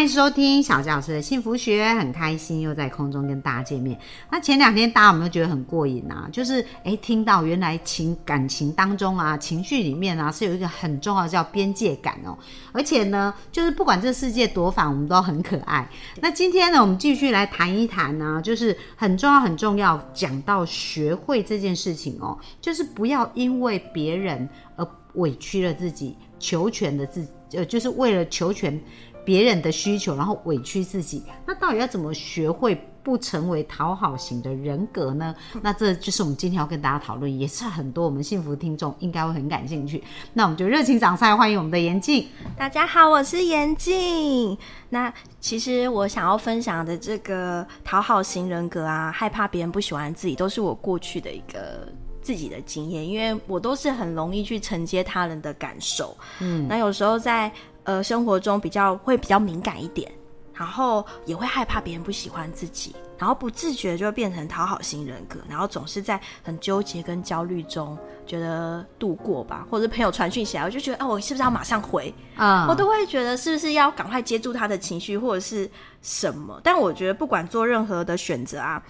欢迎收听小教师的幸福学，很开心又在空中跟大家见面。那前两天大家有没有觉得很过瘾啊？就是诶，听到原来情感情当中啊，情绪里面啊，是有一个很重要的叫边界感哦。而且呢，就是不管这世界多反，我们都很可爱。那今天呢，我们继续来谈一谈呢，就是很重要很重要，讲到学会这件事情哦，就是不要因为别人而委屈了自己，求全的自呃，就是为了求全。别人的需求，然后委屈自己，那到底要怎么学会不成为讨好型的人格呢？那这就是我们今天要跟大家讨论，也是很多我们幸福听众应该会很感兴趣。那我们就热情掌声欢迎我们的严静。大家好，我是严静。那其实我想要分享的这个讨好型人格啊，害怕别人不喜欢自己，都是我过去的一个自己的经验，因为我都是很容易去承接他人的感受。嗯，那有时候在。呃，生活中比较会比较敏感一点，然后也会害怕别人不喜欢自己，然后不自觉就会变成讨好型人格，然后总是在很纠结跟焦虑中觉得度过吧，或者朋友传讯息来，我就觉得，哦，我是不是要马上回啊？我都会觉得是不是要赶快接住他的情绪或者是什么？但我觉得不管做任何的选择啊，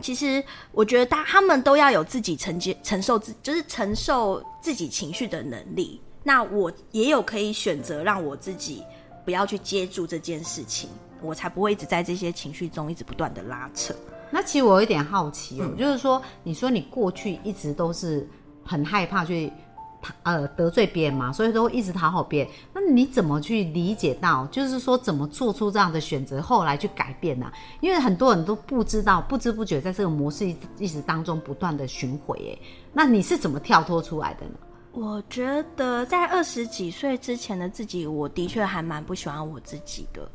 其实我觉得大他们都要有自己承接承受自就是承受自己情绪的能力。那我也有可以选择让我自己不要去接住这件事情，我才不会一直在这些情绪中一直不断的拉扯。那其实我有点好奇哦，就是说，你说你过去一直都是很害怕去呃得罪别人嘛，所以都一直讨好别人。那你怎么去理解到，就是说怎么做出这样的选择，后来去改变呢？因为很多人都不知道，不知不觉在这个模式一直当中不断的巡回。哎，那你是怎么跳脱出来的呢？我觉得在二十几岁之前的自己，我的确还蛮不喜欢我自己的。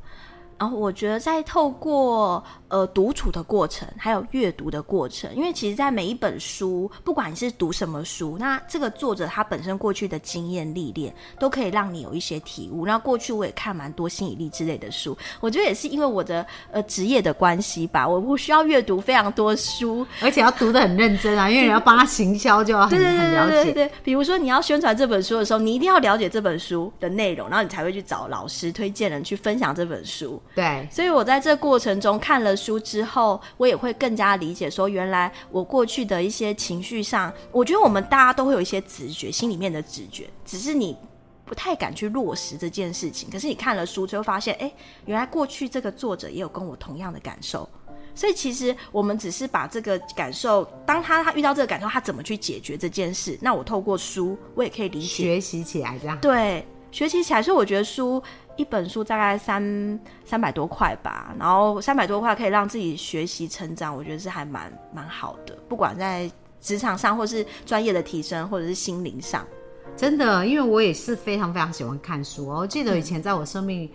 然后我觉得在透过呃独处的过程，还有阅读的过程，因为其实，在每一本书，不管你是读什么书，那这个作者他本身过去的经验历练，都可以让你有一些体悟。那过去我也看蛮多心理力之类的书，我觉得也是因为我的呃职业的关系吧，我不需要阅读非常多书，而且要读的很认真啊，因为你要帮他行销，就要很很了解。对，比如说你要宣传这本书的时候，你一定要了解这本书的内容，然后你才会去找老师推荐人去分享这本书。对，所以我在这过程中看了书之后，我也会更加理解说，原来我过去的一些情绪上，我觉得我们大家都会有一些直觉，心里面的直觉，只是你不太敢去落实这件事情。可是你看了书之后发现，哎，原来过去这个作者也有跟我同样的感受，所以其实我们只是把这个感受，当他他遇到这个感受，他怎么去解决这件事？那我透过书，我也可以理解学习起来，这样对，学习起来。所以我觉得书。一本书大概三三百多块吧，然后三百多块可以让自己学习成长，我觉得是还蛮蛮好的。不管在职场上，或是专业的提升，或者是心灵上，真的，因为我也是非常非常喜欢看书哦。我记得以前在我生命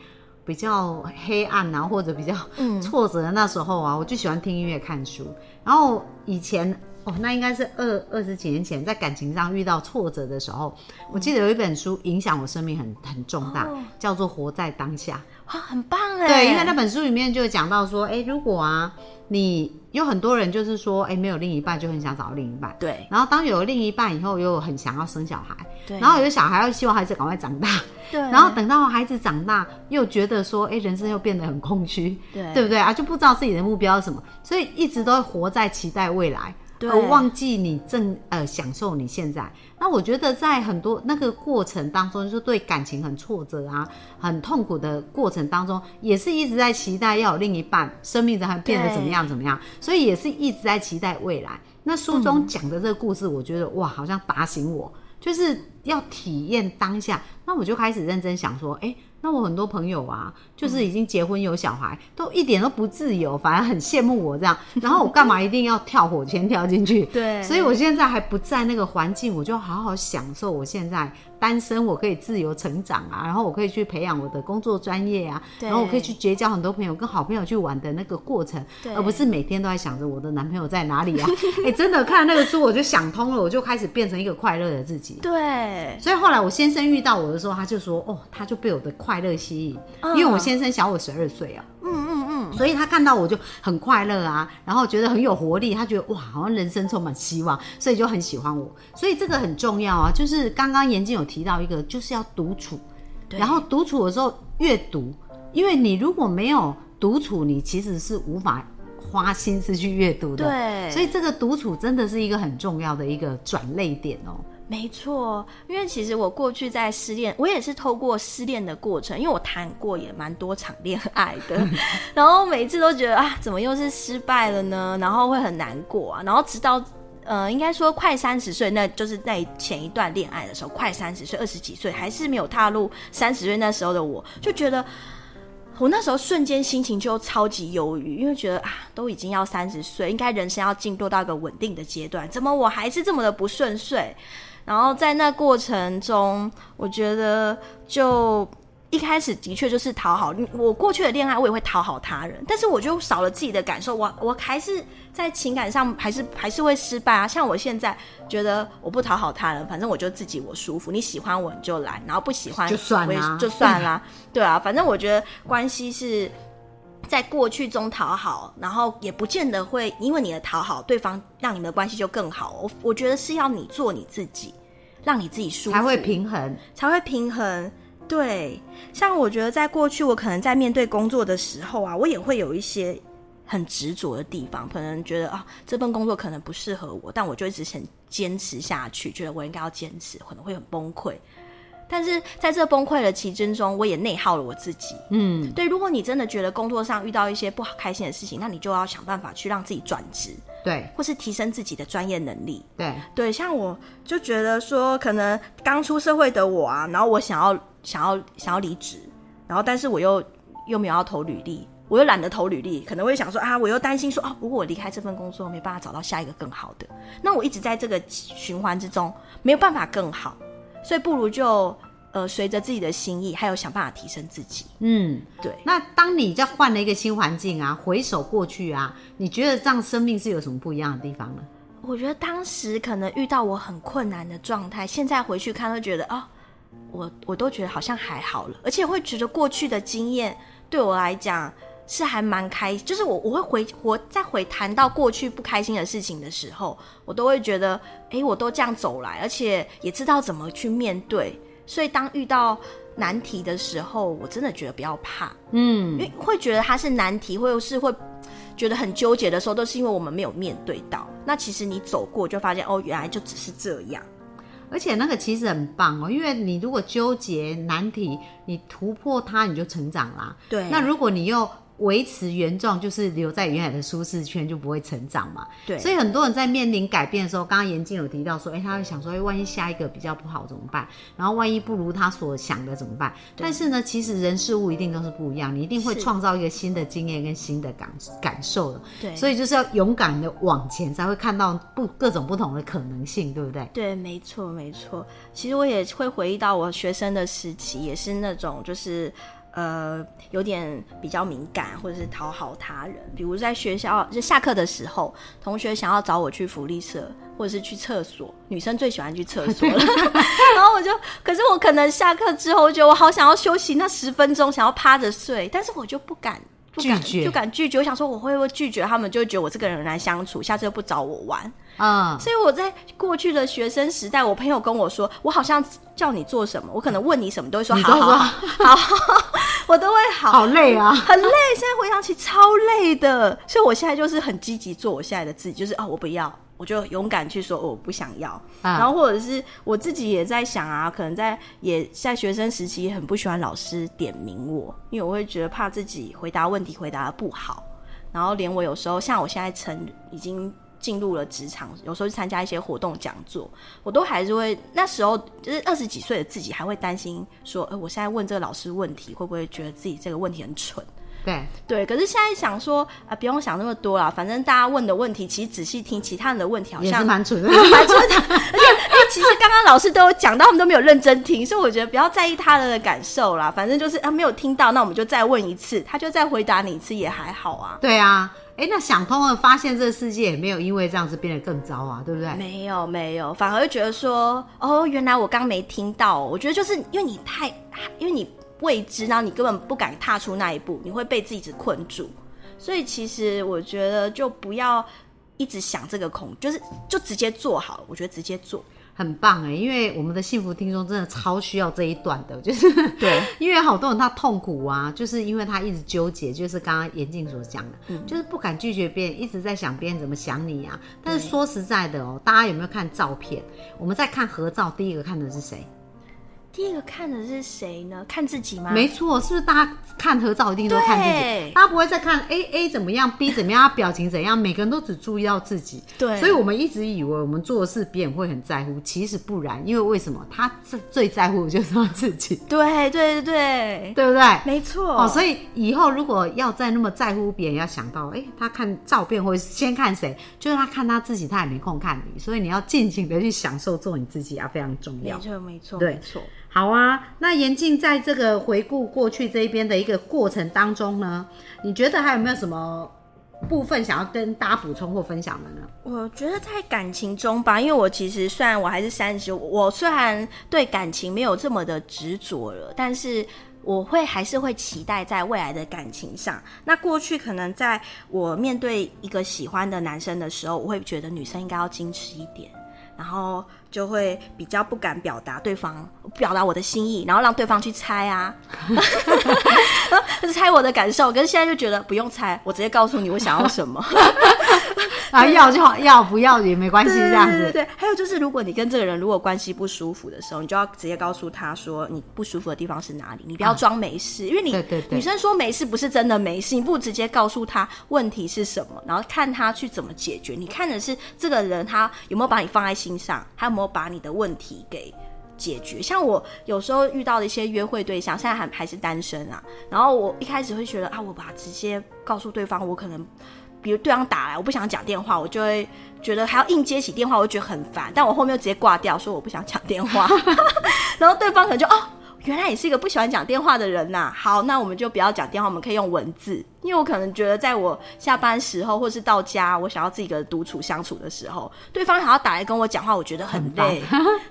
比较黑暗啊，或者比较挫折的那时候啊，我就喜欢听音乐、看书。然后以前。哦，那应该是二二十几年前，在感情上遇到挫折的时候，我记得有一本书影响我生命很很重大，叫做《活在当下》啊，很棒哎。对，因为那本书里面就讲到说，哎，如果啊，你有很多人就是说，哎，没有另一半就很想找另一半，对。然后当有了另一半以后，又很想要生小孩，对。然后有小孩又希望孩子赶快长大，对。然后等到孩子长大，又觉得说，哎，人生又变得很空虚，对，对不对啊？就不知道自己的目标是什么，所以一直都活在期待未来。而忘记你正呃享受你现在，那我觉得在很多那个过程当中，就是对感情很挫折啊、很痛苦的过程当中，也是一直在期待要有另一半，生命才变得怎么样怎么样，所以也是一直在期待未来。那书中讲的这个故事，我觉得哇，好像打醒我，就是要体验当下。那我就开始认真想说，哎。那我很多朋友啊，就是已经结婚有小孩，都一点都不自由，反而很羡慕我这样。然后我干嘛一定要跳火圈跳进去？对，所以我现在还不在那个环境，我就好好享受我现在单身我可以自由成长啊，然后我可以去培养我的工作专业啊，然后我可以去结交很多朋友，跟好朋友去玩的那个过程，而不是每天都在想着我的男朋友在哪里啊。哎、真的看那个书我就想通了，我就开始变成一个快乐的自己。对，所以后来我先生遇到我的时候，他就说：“哦，他就被我的快乐吸引，嗯因为我先生小我十二岁啊。”嗯，所以他看到我就很快乐啊，然后觉得很有活力，他觉得哇，好像人生充满希望，所以就很喜欢我。所以这个很重要啊，就是刚刚严静有提到一个，就是要独处，然后独处的时候阅读，因为你如果没有独处，你其实是无法花心思去阅读的。对所以这个独处真的是一个很重要的一个转类点哦。没错，因为其实我过去在失恋，我也是透过失恋的过程，因为我谈过也蛮多场恋爱的，然后每次都觉得啊，怎么又是失败了呢？然后会很难过啊，然后直到呃，应该说快三十岁，那就是在前一段恋爱的时候，快三十岁，二十几岁，还是没有踏入三十岁那时候的我，就觉得。我那时候瞬间心情就超级忧郁，因为觉得啊，都已经要三十岁，应该人生要进入到一个稳定的阶段，怎么我还是这么的不顺遂？然后在那过程中，我觉得就一开始的确就是讨好我过去的恋爱，我也会讨好他人，但是我就少了自己的感受，我我还是在情感上还是还是会失败啊。像我现在觉得我不讨好他人，反正我就自己我舒服，你喜欢我你就来，然后不喜欢就算啦就算啦，对啊，反正我觉得关系是。在过去中讨好，然后也不见得会因为你的讨好，对方让你们的关系就更好。我我觉得是要你做你自己，让你自己舒服，才会平衡。才会平衡。对，像我觉得在过去，我可能在面对工作的时候啊，我也会有一些很执着的地方，可能觉得啊这份工作可能不适合我，但我就一直想坚持下去，觉得我应该要坚持，可能会很崩溃。但是在这崩溃的期间中，我也内耗了我自己。嗯，对，如果你真的觉得工作上遇到一些不好开心的事情，那你就要想办法去让自己转职，对或是提升自己的专业能力。对，对，像我就觉得说，可能刚出社会的我啊，然后我想要想要想要离职，然后但是我又又没有要投履历，我又懒得投履历，可能会想说啊，我又担心说啊，如果我离开这份工作，没办法找到下一个更好的，那我一直在这个循环之中，没有办法更好，所以不如就呃随着自己的心意，还有想办法提升自己。嗯。对，那当你在换了一个新环境啊，回首过去啊，你觉得这样生命是有什么不一样的地方呢？我觉得当时可能遇到我很困难的状态，现在回去看会觉得哦，我我都觉得好像还好了，而且会觉得过去的经验对我来讲是还蛮开，就是我我会回我再回谈到过去不开心的事情的时候，我都会觉得，诶，我都这样走来，而且也知道怎么去面对，所以当遇到难题的时候，我真的觉得不要怕，嗯因，为会觉得它是难题，或者是会觉得很纠结的时候，都是因为我们没有面对到。那其实你走过，就发现哦，原来就只是这样。而且那个其实很棒哦，因为你如果纠结难题，你突破它，你就成长啦。对那如果你又维持原状，就是留在原来的舒适圈，就不会成长嘛。对所以很多人在面临改变的时候，刚刚严静有提到说，哎、他会想说，哎、万一下一个比较不好怎么办？然后万一不如他所想的怎么办？但是呢，其实人事物一定都是不一样，你一定会创造一个新的经验跟新的感感受的。对所以就是要勇敢的往前，才会看到不各种不同的可能性，对不对？对，没错，没错。其实我也会回忆到我学生的时期，也是那种就是呃有点比较敏感，或者是讨好他人。比如在学校就下课的时候，同学想要找我去福利社，或者是去厕所，女生最喜欢去厕所了。然后我就，可是我可能下课之后，我觉得我好想要休息那十分钟，想要趴着睡，但是我就不敢。不敢拒绝就敢拒绝，我想说我会不会拒绝他们，就会觉得我这个人很难相处，下次又不找我玩。嗯，所以我在过去的学生时代，我朋友跟我说，我好像叫你做什么，我可能问你什么，都会说好好好好，我都会好，好累啊。很累。现在回想起超累的，所以我现在就是很积极做我现在的自己，就是哦，我不要，我就勇敢去说、哦我不想要。啊然后或者是我自己也在想啊，可能在也在学生时期很不喜欢老师点名我，因为我会觉得怕自己回答问题回答的不好，然后连我有时候像我现在成已经进入了职场，有时候去参加一些活动讲座，我都还是会那时候就是二十几岁的自己还会担心说，呃，我现在问这个老师问题会不会觉得自己这个问题很蠢？对，对，可是现在想说啊、不用想那么多了，反正大家问的问题，其实仔细听其他人的问题，好像蛮蠢的。蛮蠢的。而且因为其实刚刚老师都有讲到，他们都没有认真听，所以我觉得不要在意他人的感受啦。反正就是啊，没有听到，那我们就再问一次，他就再回答你一次也还好啊。对啊，哎，那想通了，发现这个世界也没有因为这样子变得更糟啊，对不对？没有没有，反而觉得说，哦，原来我刚没听到。我觉得就是因为你太，因为你未知，然后你根本不敢踏出那一步，你会被自己困住。所以其实我觉得就不要一直想这个恐，就是就直接做好了。我觉得直接做，很棒哎，因为我们的幸福听众真的超需要这一段的，就是对，因为好多人他痛苦啊，就是因为他一直纠结，就是刚刚严静所讲的，嗯就是不敢拒绝别人，一直在想别人怎么想你啊。但是说实在的哦，大家有没有看照片？我们在看合照，第一个看的是谁？第一个看的是谁呢？看自己吗？没错，是不是大家看合照一定都看自己对？大家不会再看 A A 怎么样，B 怎么样，他表情怎样，每个人都只注意到自己。对所以我们一直以为我们做的事别人会很在乎，其实不然，因为为什么？他最最在乎的就是他自己，对对对对，对不对？没错。哦，所以以后如果要再那么在乎别人，要想到，哎、他看照片或者先看谁，就是他看他自己，他也没空看你，所以你要尽情的去享受做你自己啊，非常重要没。错没错对没错。好啊，那严静在这个回顾过去这一边的一个过程当中呢，你觉得还有没有什么部分想要跟大家补充或分享的呢？我觉得在感情中吧，因为我其实虽然我还是三十，我虽然对感情没有这么的执着了，但是我会还是会期待在未来的感情上。那过去可能在我面对一个喜欢的男生的时候，我会觉得女生应该要矜持一点，然后就会比较不敢表达对方表达我的心意，然后让对方去猜啊，猜我的感受。可是现在就觉得不用猜，我直接告诉你我想要什么。啊，要就好，要不要也没关系，这样子。对对对，还有就是，如果你跟这个人如果关系不舒服的时候，你就要直接告诉他说你不舒服的地方是哪里，你不要装没事，因为你女生说没事不是真的没事，你不如直接告诉他问题是什么，然后看他去怎么解决。你看的是这个人他有没有把你放在心上，他有没有把你的问题给。解决像我有时候遇到的一些约会对象，现在还还是单身啊。然后我一开始会觉得啊，我把直接告诉对方，我可能比如对方打来，我不想讲电话，我就会觉得还要硬接起电话，我就觉得很烦。但我后面又直接挂掉，说我不想讲电话。然后对方可能就哦，原来你是一个不喜欢讲电话的人呐、好，那我们就不要讲电话，我们可以用文字。因为我可能觉得，在我下班时候，或是到家，我想要自己一个人独处相处的时候，对方还要打来跟我讲话，我觉得很累。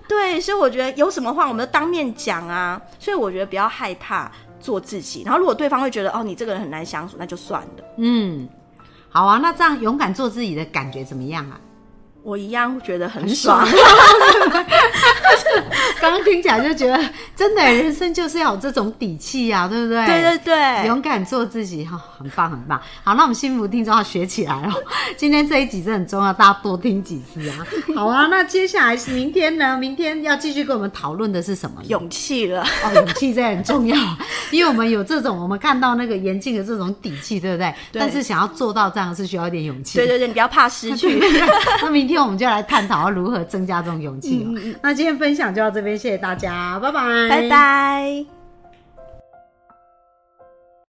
对，所以我觉得有什么话我们就当面讲啊。所以我觉得不要害怕做自己。然后如果对方会觉得哦，你这个人很难相处，那就算了。嗯，好啊，那这样勇敢做自己的感觉怎么样啊？我一样觉得很很爽。爽刚刚听起来就觉得，真的人生就是要有这种底气啊，对不对？对对对，勇敢做自己哈、很棒很棒。好，那我们幸福听众要学起来哦。今天这一集真的很重要，大家多听几次啊。好啊，那接下来是明天呢？明天要继续跟我们讨论的是什么？勇气了。哦，勇气这很重要，因为我们有这种，我们看到那个严禁的这种底气，对不对？对但是想要做到这样是需要一点勇气。对对对，你不要怕失去。那明天我们就来探讨要如何增加这种勇气哦。那今天分享就到这谢谢大家，拜拜，拜。拜。